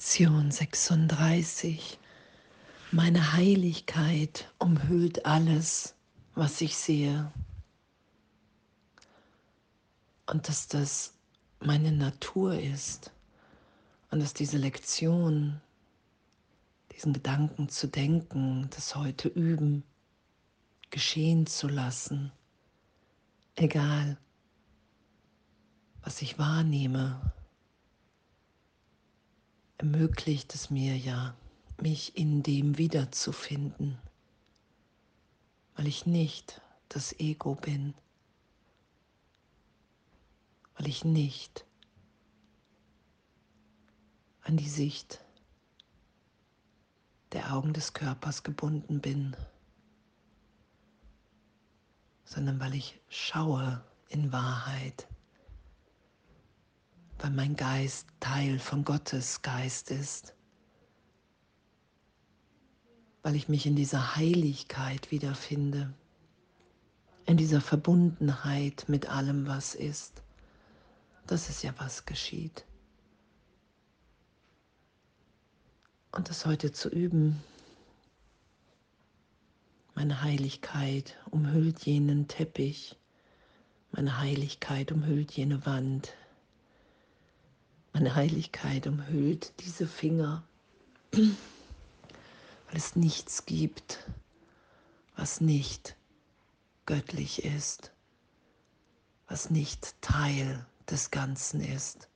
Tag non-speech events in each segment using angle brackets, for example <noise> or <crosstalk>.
Lektion 36. Meine Heiligkeit umhüllt alles, was ich sehe. Und dass das meine Natur ist. Und dass diese Lektion, diesen Gedanken zu denken, das heute üben, geschehen zu lassen, egal was ich wahrnehme, ermöglicht es mir ja, mich in dem wiederzufinden, weil ich nicht das Ego bin, weil ich nicht an die Sicht der Augen des Körpers gebunden bin, sondern weil ich schaue in Wahrheit weil mein Geist Teil von Gottes Geist ist, weil ich mich in dieser Heiligkeit wiederfinde, in dieser Verbundenheit mit allem, was ist. Das ist ja, was geschieht. Und das heute zu üben, meine Heiligkeit umhüllt jenen Teppich, meine Heiligkeit umhüllt jene Wand, meine Heiligkeit umhüllt diese Finger, weil es nichts gibt, was nicht göttlich ist, was nicht Teil des Ganzen ist.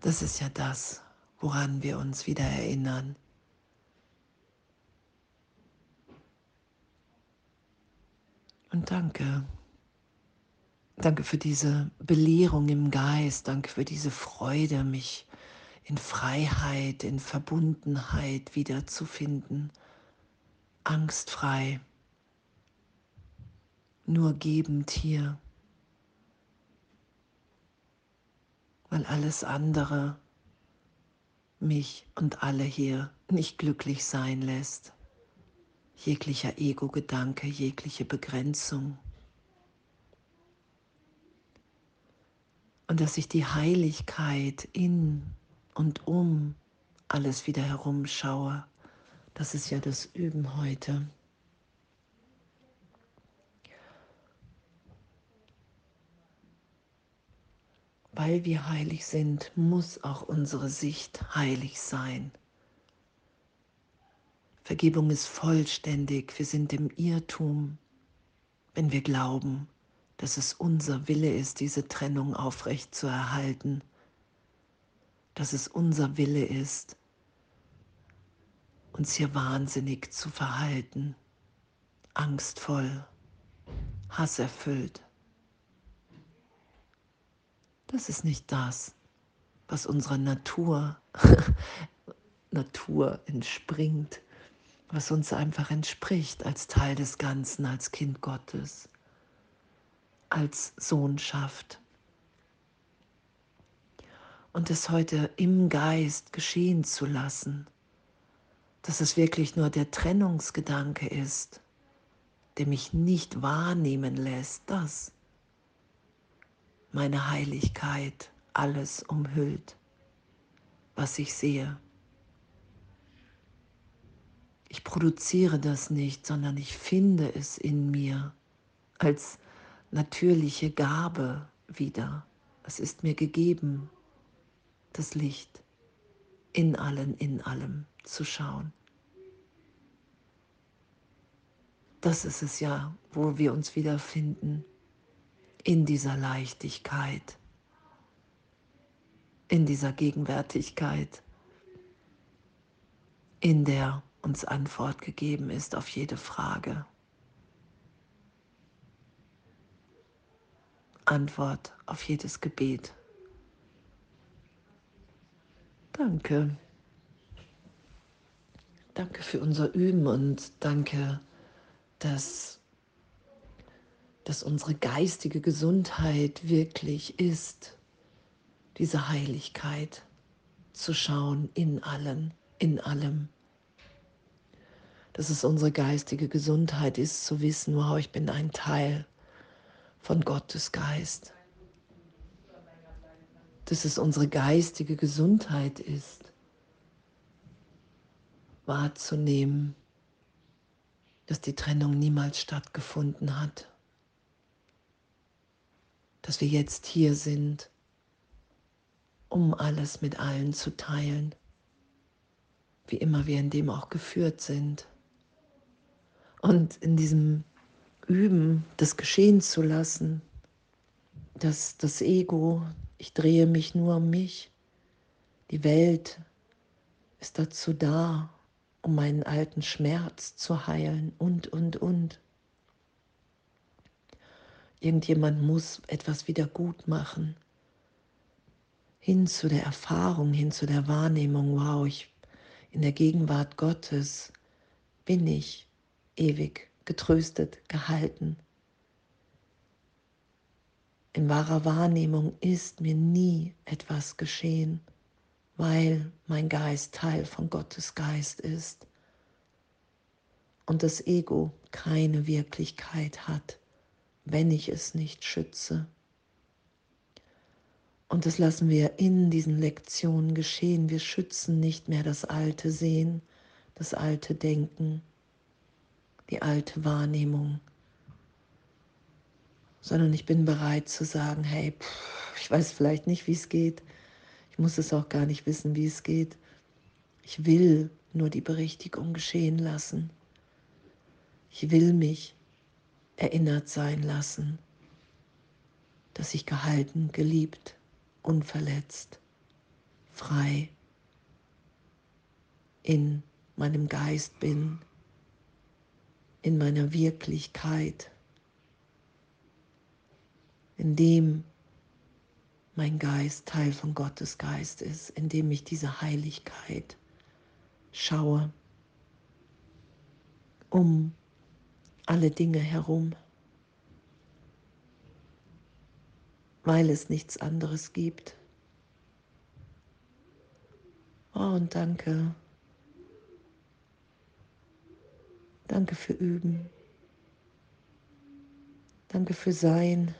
Das ist ja das, woran wir uns wieder erinnern. Und danke. Danke für diese Belehrung im Geist. Danke für diese Freude, mich in Freiheit, in Verbundenheit wiederzufinden. Angstfrei. Nur gebend hier. Weil alles andere mich und alle hier nicht glücklich sein lässt. Jeglicher Ego-Gedanke, jegliche Begrenzung. Und dass ich die Heiligkeit in und um alles wieder herumschaue. Das ist ja das Üben heute. Weil wir heilig sind, muss auch unsere Sicht heilig sein. Vergebung ist vollständig. Wir sind im Irrtum, wenn wir glauben, dass es unser Wille ist, diese Trennung aufrecht zu erhalten, dass es unser Wille ist, uns hier wahnsinnig zu verhalten, angstvoll, hasserfüllt. Das ist nicht das, was unserer Natur, <laughs> Natur entspringt, was uns einfach entspricht als Teil des Ganzen, als Kind Gottes als Sohnschaft. Und es heute im Geist geschehen zu lassen, dass es wirklich nur der Trennungsgedanke ist, der mich nicht wahrnehmen lässt, dass meine Heiligkeit alles umhüllt, was ich sehe. Ich produziere das nicht, sondern ich finde es in mir als natürliche Gabe wieder. Es ist mir gegeben, das Licht in allen, in allem zu schauen. Das ist es ja, wo wir uns wiederfinden, in dieser Leichtigkeit, in dieser Gegenwärtigkeit, in der uns Antwort gegeben ist auf jede Frage. Antwort auf jedes Gebet. Danke. Danke für unser Üben und danke, dass, dass unsere geistige Gesundheit wirklich ist, diese Heiligkeit zu schauen in allen, in allem. Dass es unsere geistige Gesundheit ist, zu wissen, wow, ich bin ein Teil von Gottes Geist. dass es unsere geistige Gesundheit ist, wahrzunehmen, dass die Trennung niemals stattgefunden hat, dass wir jetzt hier sind, um alles mit allen zu teilen, wie immer wir in dem auch geführt sind. Und in diesem Üben, das geschehen zu lassen, dass das Ego, ich drehe mich nur um mich, die Welt ist dazu da, um meinen alten Schmerz zu heilen und, und, und. Irgendjemand muss etwas wieder gut machen. Hin zu der Erfahrung, hin zu der Wahrnehmung, wow, ich in der Gegenwart Gottes bin ich ewig getröstet, gehalten. In wahrer Wahrnehmung ist mir nie etwas geschehen weil mein Geist Teil von Gottes Geist ist und das Ego keine Wirklichkeit hat, wenn ich es nicht schütze. Und das lassen wir in diesen Lektionen geschehen. Wir schützen nicht mehr das alte Sehen, das alte Denken, die alte Wahrnehmung, sondern ich bin bereit zu sagen, hey, pff, ich weiß vielleicht nicht, wie es geht, muss es auch gar nicht wissen, wie es geht. Ich will nur die Berichtigung geschehen lassen. Ich will mich erinnert sein lassen, dass ich gehalten, geliebt, unverletzt, frei in meinem Geist bin, in meiner Wirklichkeit, in dem, mein Geist Teil von Gottes Geist ist, indem ich diese Heiligkeit schaue um alle Dinge herum, weil es nichts anderes gibt. Oh, und danke. Danke für Üben. Danke für Sein.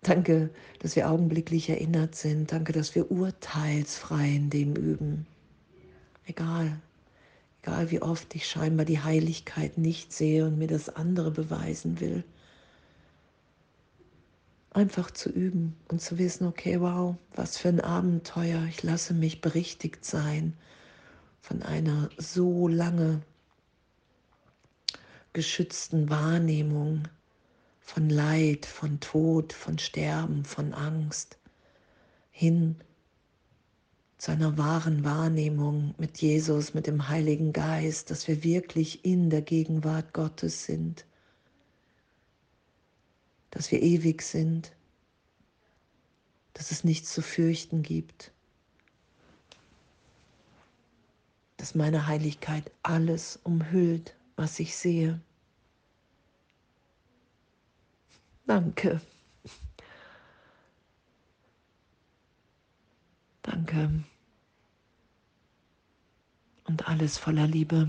Danke, dass wir augenblicklich erinnert sind. Danke, dass wir urteilsfrei in dem üben. Egal, egal wie oft ich scheinbar die Heiligkeit nicht sehe und mir das andere beweisen will. Einfach zu üben und zu wissen, okay, wow, was für ein Abenteuer. Ich lasse mich berichtigt sein von einer so lange geschützten Wahrnehmung von Leid, von Tod, von Sterben, von Angst hin zu einer wahren Wahrnehmung mit Jesus, mit dem Heiligen Geist, dass wir wirklich in der Gegenwart Gottes sind, dass wir ewig sind, dass es nichts zu fürchten gibt, dass meine Heiligkeit alles umhüllt, was ich sehe. Danke. Danke. Und alles voller Liebe.